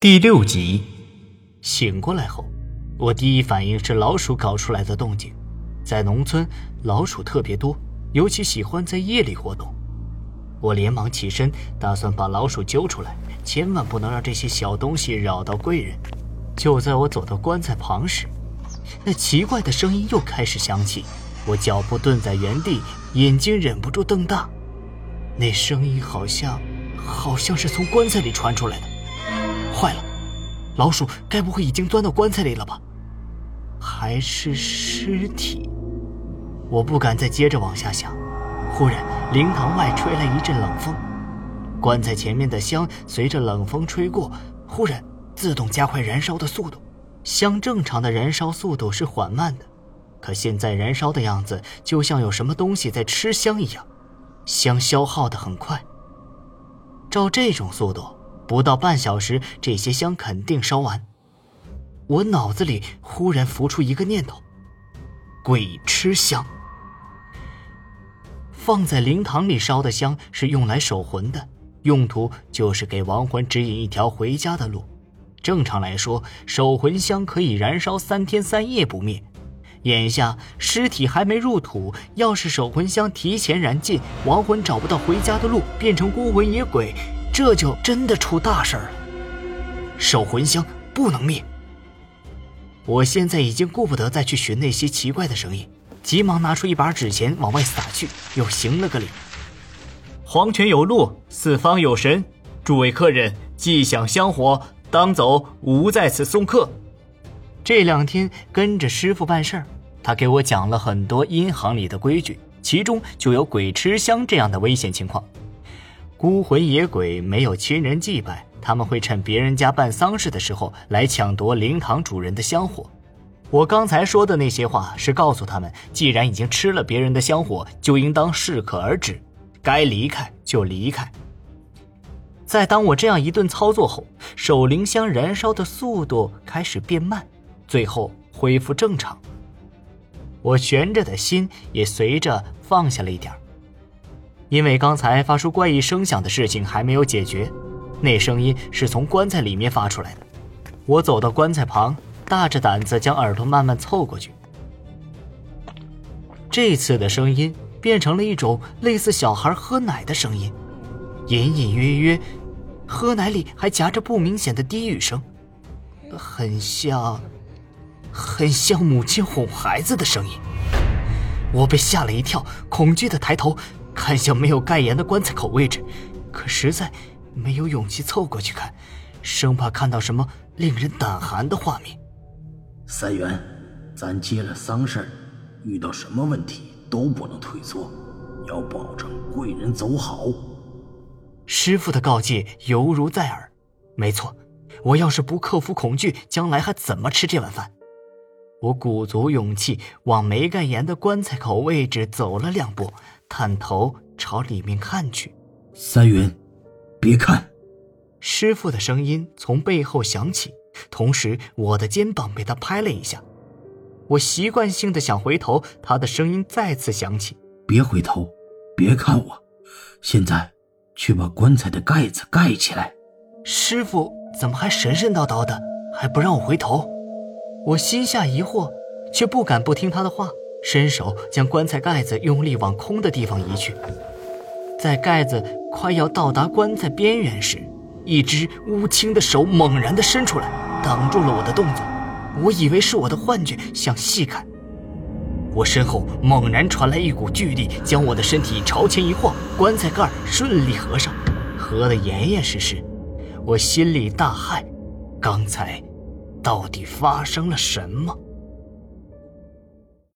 第六集，醒过来后，我第一反应是老鼠搞出来的动静。在农村，老鼠特别多，尤其喜欢在夜里活动。我连忙起身，打算把老鼠揪出来，千万不能让这些小东西扰到贵人。就在我走到棺材旁时，那奇怪的声音又开始响起。我脚步顿在原地，眼睛忍不住瞪大。那声音好像，好像是从棺材里传出来的。坏了，老鼠该不会已经钻到棺材里了吧？还是尸体？我不敢再接着往下想。忽然，灵堂外吹来一阵冷风，棺材前面的香随着冷风吹过，忽然自动加快燃烧的速度。香正常的燃烧速度是缓慢的。可现在燃烧的样子，就像有什么东西在吃香一样，香消耗的很快。照这种速度，不到半小时，这些香肯定烧完。我脑子里忽然浮出一个念头：鬼吃香。放在灵堂里烧的香是用来守魂的，用途就是给亡魂指引一条回家的路。正常来说，守魂香可以燃烧三天三夜不灭。眼下尸体还没入土，要是守魂香提前燃尽，亡魂找不到回家的路，变成孤魂野鬼，这就真的出大事了。守魂香不能灭。我现在已经顾不得再去寻那些奇怪的声音，急忙拿出一把纸钱往外撒去，又行了个礼。黄泉有路，四方有神，诸位客人，既享香火，当走，吾在此送客。这两天跟着师傅办事儿，他给我讲了很多阴行里的规矩，其中就有鬼吃香这样的危险情况。孤魂野鬼没有亲人祭拜，他们会趁别人家办丧事的时候来抢夺灵堂主人的香火。我刚才说的那些话是告诉他们，既然已经吃了别人的香火，就应当适可而止，该离开就离开。在当我这样一顿操作后，守灵香燃烧的速度开始变慢。最后恢复正常，我悬着的心也随着放下了一点因为刚才发出怪异声响的事情还没有解决，那声音是从棺材里面发出来的。我走到棺材旁，大着胆子将耳朵慢慢凑过去。这次的声音变成了一种类似小孩喝奶的声音，隐隐约约，喝奶里还夹着不明显的低语声，很像。很像母亲哄孩子的声音，我被吓了一跳，恐惧的抬头看向没有盖严的棺材口位置，可实在没有勇气凑过去看，生怕看到什么令人胆寒的画面。三元，咱接了丧事遇到什么问题都不能退缩，要保证贵人走好。师傅的告诫犹如在耳，没错，我要是不克服恐惧，将来还怎么吃这碗饭？我鼓足勇气往没盖严的棺材口位置走了两步，探头朝里面看去。三云，别看！师傅的声音从背后响起，同时我的肩膀被他拍了一下。我习惯性的想回头，他的声音再次响起：“别回头，别看我，现在去把棺材的盖子盖起来。”师傅怎么还神神叨叨的，还不让我回头？我心下疑惑，却不敢不听他的话，伸手将棺材盖子用力往空的地方移去。在盖子快要到达棺材边缘时，一只乌青的手猛然地伸出来，挡住了我的动作。我以为是我的幻觉，想细看，我身后猛然传来一股巨力，将我的身体朝前一晃，棺材盖顺利合上，合得严严实实。我心里大骇，刚才。到底发生了什么？